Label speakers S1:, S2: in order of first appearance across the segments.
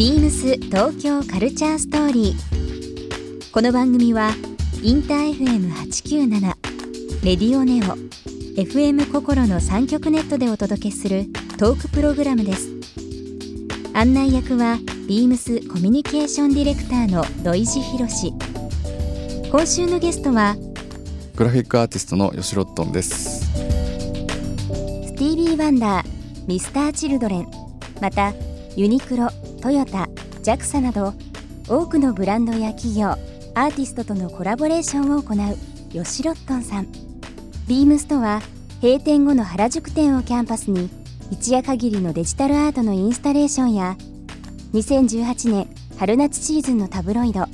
S1: ビームス東京カルチャーストーリー。この番組はインター FM897 レディオネオ FM 心の三極ネットでお届けするトークプログラムです。案内役はビームスコミュニケーションディレクターの土井博志。今週のゲストは
S2: グラフィックアーティストの吉ロットンです
S1: スティービー・ワンダー、ミスター・チルドレン、またユニクロ、トヨタ、JAXA など多くのブランドや企業、アーティストとのコラボレーションを行う吉ロットンさん。ビームスとは閉店後の原宿店をキャンパスに一夜限りのデジタルアートのインスタレーションや2018年春夏シーズンのタブロイド。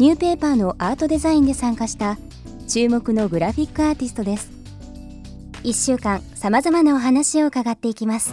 S1: ニューペーパーのアートデザインで参加した注目のグラフィックアーティストです。1週間さまざまなお話を伺っていきます。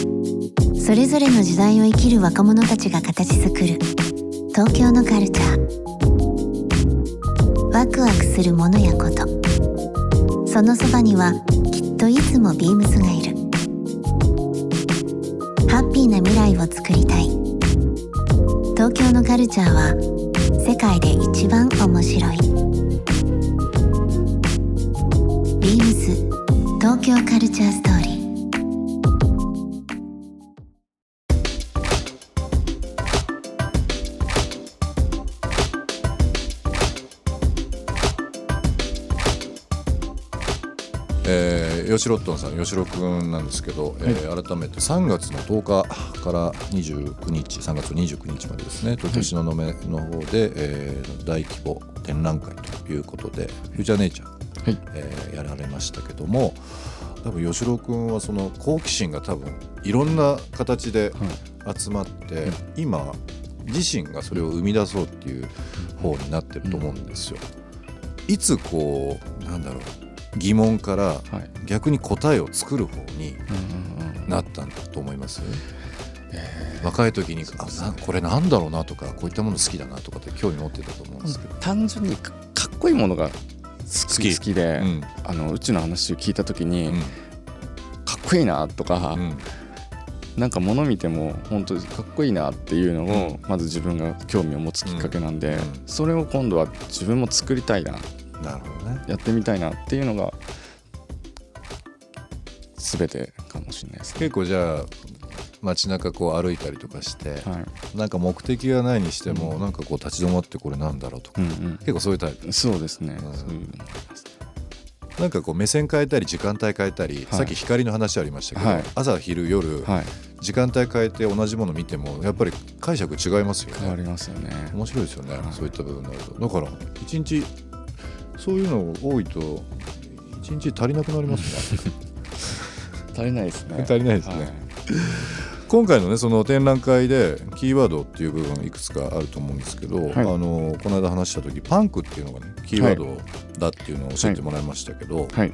S3: それぞれの時代を生きる若者たちが形作る。東京のカルチャー。ワクワクするものやこと。そのそばにはきっといつもビームスがいる。ハッピーな未来をつくりたい。東京のカルチャーは世界で一番面白い。ビームス東京カルチャーストーリー。
S4: 吉ロットンさん吉ロくんなんですけど、えー改めて3月の10日から29日3月29日までですね東京東雲の方で、えー大規模展覧会ということで「フューチャーネイチャー」
S2: はい。
S4: えーやられましたけども多分吉郎君はその好奇心が多分いろんな形で集まって、今自身がそれを生み出そうっていう方になってると思うんですよ。いつこうなんだろう疑問から
S2: はい。
S4: 逆に答えを作る方になったんだと思います、若い時にあなこれなんだろうなとかこういったもの好きだなとかって興味持ってたと思うんですけど、
S2: 単純にかかっこいいものが好き。
S4: き
S2: 好きで、
S4: うん。
S2: あのうちの話を聞いた時に、
S4: うん。
S2: かっこいいなとか、
S4: うん。
S2: なんか物見ても本当にかっこいいなっていうのを、まず自分が興味を持つきっかけなんで、
S4: うん。
S2: それを今度は自分も作りたいな
S4: なるほどね。
S2: やってみたいなっていうのが全てかもしれないですね。
S4: 結構じゃあ街中こう歩いたりとかして、
S2: はい。
S4: なんか目的がないにしても、なんかこう立ち止まってこれなんだろうとか、
S2: うんうん。
S4: 結構そういうタイプ。
S2: そうですね、
S4: ん。
S2: そういう
S4: なんかこう目線変えたり時間帯変えたり、
S2: はい。
S4: さっき光の話ありましたけど、
S2: はい。
S4: 朝昼夜、
S2: はい。
S4: 時間帯変えて同じもの見てもやっぱり解釈違いますよね。
S2: 変わりますよね。
S4: 面白いですよね、
S2: はい。
S4: そういった部分になると。だから一日そういうの多いと一日足りなくなりますね。
S2: 足りないですね。
S4: 足りないですね。
S2: はい。
S4: 今回のねその展覧会でキーワードっていう部分いくつかあると思うんですけど、
S2: はい。
S4: あのこの間話した時パンクっていうのがねキーワードだっていうのを教えてもらいましたけど、
S2: はい。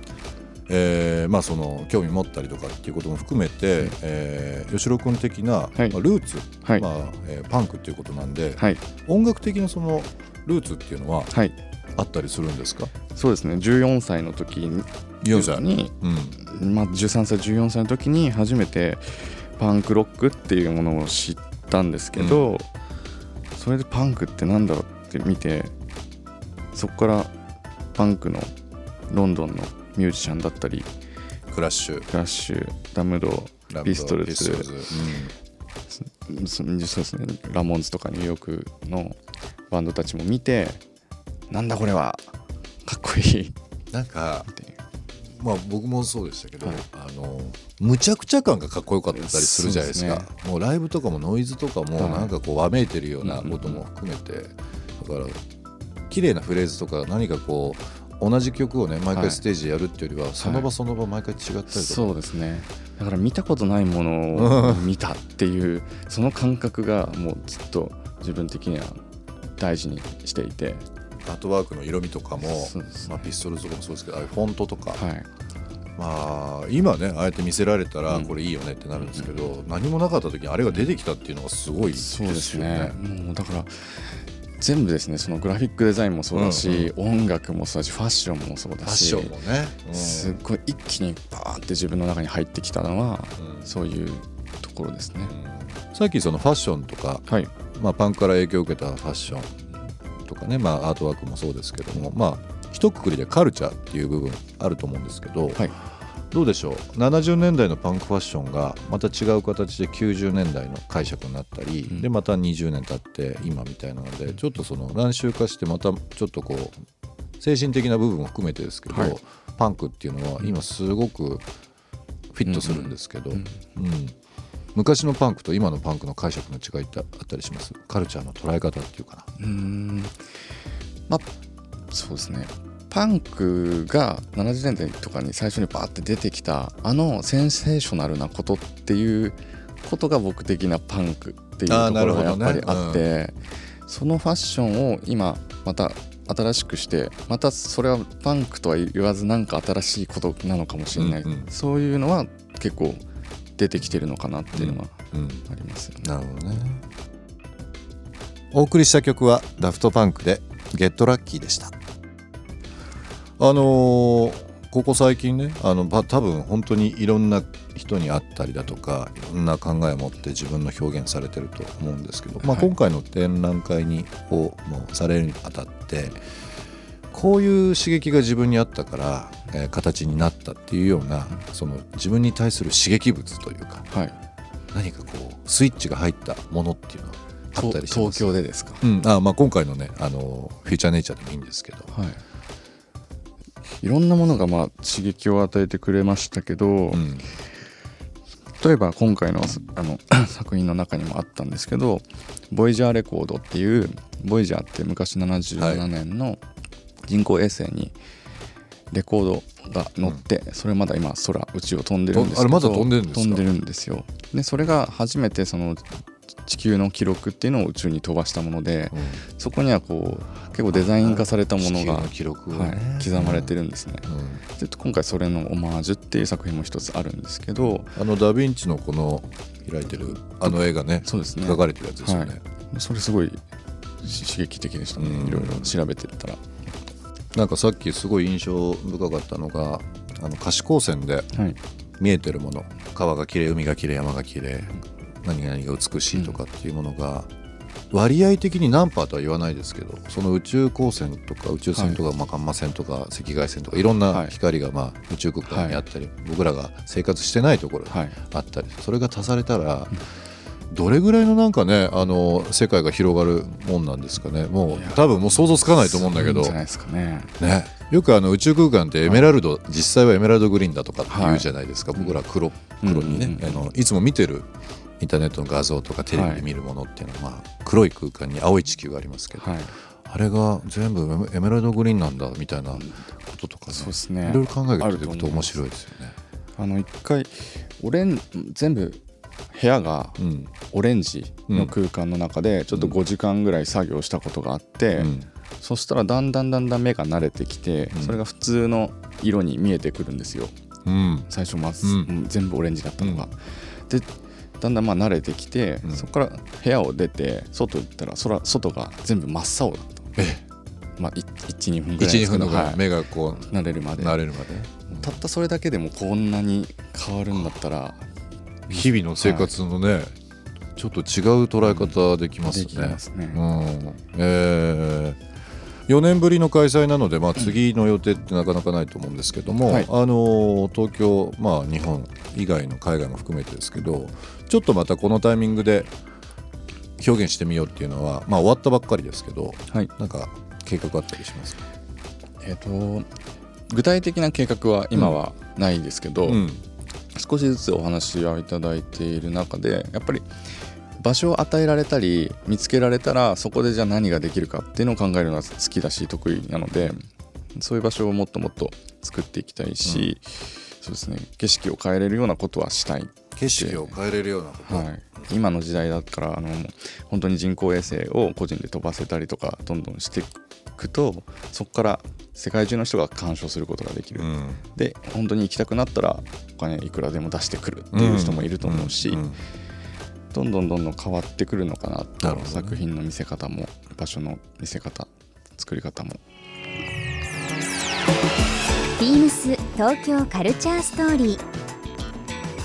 S4: えーまあその興味持ったりとかっていうことも含めて、えー吉郎君的な、
S2: はい。
S4: まあルーツ、
S2: はい。
S4: まあえーパンクっていうことなんで、
S2: はい。
S4: 音楽的なそのルーツっていうのは
S2: はい。
S4: あったりするんですか？
S2: そうですね。14歳の時に
S4: 4歳
S2: に、
S4: うん。
S2: まあ、13歳14歳の時に初めてパンクロックっていうものを知ったんですけど、それでパンクってなんだろうって見てそこからパンクのロンドンのミュージシャンだったり
S4: クラッシュ。
S2: クラッシュダムドピストルズ。そうですね。ラモンズとかニューヨークのバンドたちも見てなんだこれはかっこいい。
S4: なんかまあ僕もそうでしたけど、
S2: はい。
S4: あのむちゃくちゃ感がかっこよかったりするじゃないですか。
S2: そうで
S4: もうライブとかもノイズとかも
S2: はい。
S4: なんかこうわめいてるようなことも含めて、だから綺麗なフレーズとか何かこう同じ曲をね毎
S2: はい。
S4: 回ステージでやるっていうよりは、その場その場毎回違ったりとか、
S2: そうですね。だから見たことないものを見たっていう その感覚がもうずっと自分的には大事にしていて。
S4: アートワークの色味とかも、まあ、ピストルとかもそうですけどああいうフォントとか、
S2: はい。
S4: まあ今ねああやって見せられたら
S2: うん。
S4: これいいよねってなるんですけど、何もなかった時にあれが出てきたっていうのがすごいですよ
S2: そうです
S4: ね。
S2: ね。もうだから全部ですねそのグラフィックデザインもそうだし、音楽もそうだしファッションもそうだ
S4: ファッ
S2: し
S4: ションもね、うん。
S2: すっごい一気にバーンって自分の中に入ってきたのは、
S4: うん。
S2: そういうところですね。
S4: さっきそのファッションとか、
S2: はい、
S4: まあ、パンクから影響を受けたファッションとかね、まあ、アートワークもそうですけどもまあ一括りでカルチャーっていう部分あると思うんですけど、
S2: はい。
S4: どうでしょう？70年代のパンクファッションがまた違う形で90年代の解釈になったり、
S2: うん。
S4: でまた20年経って今みたいなのでちょっとその何周かしてまたちょっとこう精神的な部分も含めてですけど、
S2: はい。
S4: パンクっていうのは今すごくフィットするんですけど、
S2: うん。
S4: うん昔のパンクと今のパンクの解釈の違いってあったりします？カルチャーの捉え方っていうかな。
S2: うーん。まあそうですね。パンクが70年代とかに最初にバーって出てきたあのセンセーショナルなことっていうことが僕的なパンクっていうところがやっぱりあって、そのファッションを今また新しくしてまたそれはパンクとは言わずなんか新しいことなのかもしれない、
S4: うんうん。
S2: そういうのは結構出てきてるのかなっていうのは
S4: うん
S2: ありますよね。
S4: なるほどね。お送りした曲はダフトパンクで「ゲットラッキーでした。あのーここ最近ねあのば多分本当にいろんな人に会ったりだとかいろんな考えを持って自分の表現されてると思うんですけど、まあ、
S2: はい。
S4: 今回の展覧会にをもうされるにあたってこういう刺激が自分にあったから、えー形になったっていうようなその自分に対する刺激物というか
S2: はい、
S4: 何かこうスイッチが入ったものっていうのはあったりします？
S2: 東京でですか？
S4: うん。あまあ、今回のねあのフューチャーネイチャーでもいいんですけど、
S2: はい、いろんなものがまあ刺激を与えてくれましたけど、
S4: うん。
S2: 例えば今回のあの 作品の中にもあったんですけど「ボイジャーレコード」っていうボイジャーって昔77年の人工衛星にレコードが乗って、それまだ今空宇宙を飛んでるんですけど
S4: あれまだ飛んでるんですか？
S2: 飛んでるんですよ。でそれが初めてその地球の記録っていうのを宇宙に飛ばしたものでそこにはこう結構デザイン化されたものが、
S4: 地球の記録が
S2: は
S4: ね
S2: い、刻まれてるんですね、
S4: うん。
S2: で今回それのオマージュっていう作品も一つあるんですけど
S4: あのダ・ヴィンチのこの開いてるあの絵がね
S2: そうですね。
S4: 描かれてるやつですよね、
S2: それすごい刺激的でしたね、
S4: うん。
S2: いろいろ調べてったら
S4: なんかさっきすごい印象深かったのがあの可視光線で
S2: はい。
S4: 見えてるもの。川が綺麗海が綺麗。山が綺麗何々が美しいとかっていうものが、割合的に何パーとは言わないですけどその宇宙光線とか宇宙線とか、まあ、ガンマ線とか赤外線とかいろん
S2: は
S4: ない。光がまあ宇宙空間にあったり、
S2: は
S4: 僕らが生活してないところに
S2: はい。
S4: あったりそれが足されたら、どれぐらいのなんかねあの世界が広がるもんなんですかね。もう多分もう想像つかないと思うんだけど。
S2: じゃないですかね。
S4: ね、よくあの宇宙空間ってエメラルド、実際はエメラルドグリーンだとかって言うじゃないですか、僕ら黒黒にね、あのいつも見てるインターネットの画像とかテレビで見るものっていうのは、まあ、黒い空間に青い地球がありますけど、
S2: はい。
S4: あれが全部エメラルドグリーンなんだみたいなこととかね
S2: そうですね。
S4: いろいろ考えてい
S2: あると
S4: くと面白いですよね。
S2: あの一回オレン全部部屋が
S4: うん。
S2: オレンジの空間の中でちょっと5時間ぐらい作業したことがあって、
S4: うん。
S2: そしたらだんだんだんだん目が慣れてきて、
S4: うん。
S2: それが普通の色に見えてくるんですよ。
S4: うん。
S2: 最初まず、全部オレンジだったのが、でだんだんまあ慣れてきて、
S4: うん。
S2: そこから部屋を出て外行ったら空外が全部真っ青だった。
S4: え
S2: まあ12分ぐらいで
S4: 12
S2: すけどはい
S4: 分のぐらい。目がこう
S2: 慣れるまで。
S4: 慣れるまで。
S2: たったそれだけでもこんなに変わるんだったら
S4: 日々の生活のね、ちょっと違う捉え方できますね。
S2: ますね、
S4: うん。えー、4年ぶりの開催なので、まあ、次の予定ってなかなかないと思うんですけども、
S2: はい。
S4: あの東京、まあ、日本以外の海外も含めてですけどちょっとまたこのタイミングで表現してみようっていうのは、まあ、終わったばっかりですけど
S2: はい。
S4: なんか計画あったりしますか、
S2: えっ、と具体的な計画は今はないんですけど、
S4: うん
S2: 少しずつお話をいただいている中でやっぱり場所を与えられたり見つけられたらそこでじゃあ何ができるかっていうのを考えるのは好きだし得意なのでそういう場所をもっともっと作っていきたいし、そうですね。景色を変えれるようなことはしたい
S4: 景色を変えれるようなこと、
S2: はい、今の時代だったらあの本当に人工衛星を個人で飛ばせたりとかどんどんしていくとそこから世界中の人が鑑賞することができる、
S4: うん。
S2: で本当に行きたくなったらお金いくらでも出してくるっていう人もいると思うし、
S4: んん
S2: どんどんどんどん変わってくるのかなと。
S4: なね。
S2: 作品の見せ方も場所の見せ方作り方も。
S1: ビームス東京カルチャーストーリー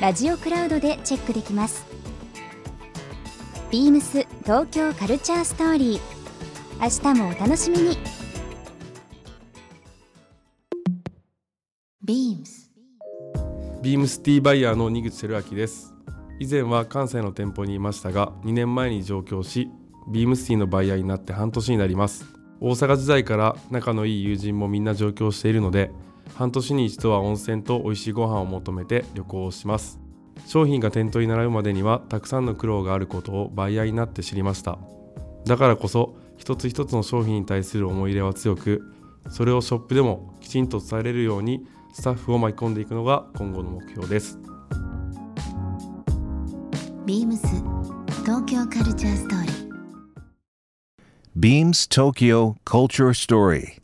S1: ラジオクラウドでチェックできます。ビームス東京カルチャーストーリー。明日もお楽しみに。
S3: ビームス。
S5: ビームスティーバイヤーの二口照明です。以前は関西の店舗にいましたが2年前に上京しビームスティーのバイヤーになって半年になります。大阪時代から仲のいい友人もみんな上京しているので半年に一度は温泉と美味しいご飯を求めて旅行をします。商品が店頭に並ぶまでにはたくさんの苦労があることをバイヤーになって知りました。だからこそ一つ一つの商品に対する思い入れは強くそれをショップでもきちんと伝えれるようにスタッフを巻き込んでいくのが今後の目標です。
S3: ビームス東京カルチャーストーリー
S6: Beams Tokyo Culture Story.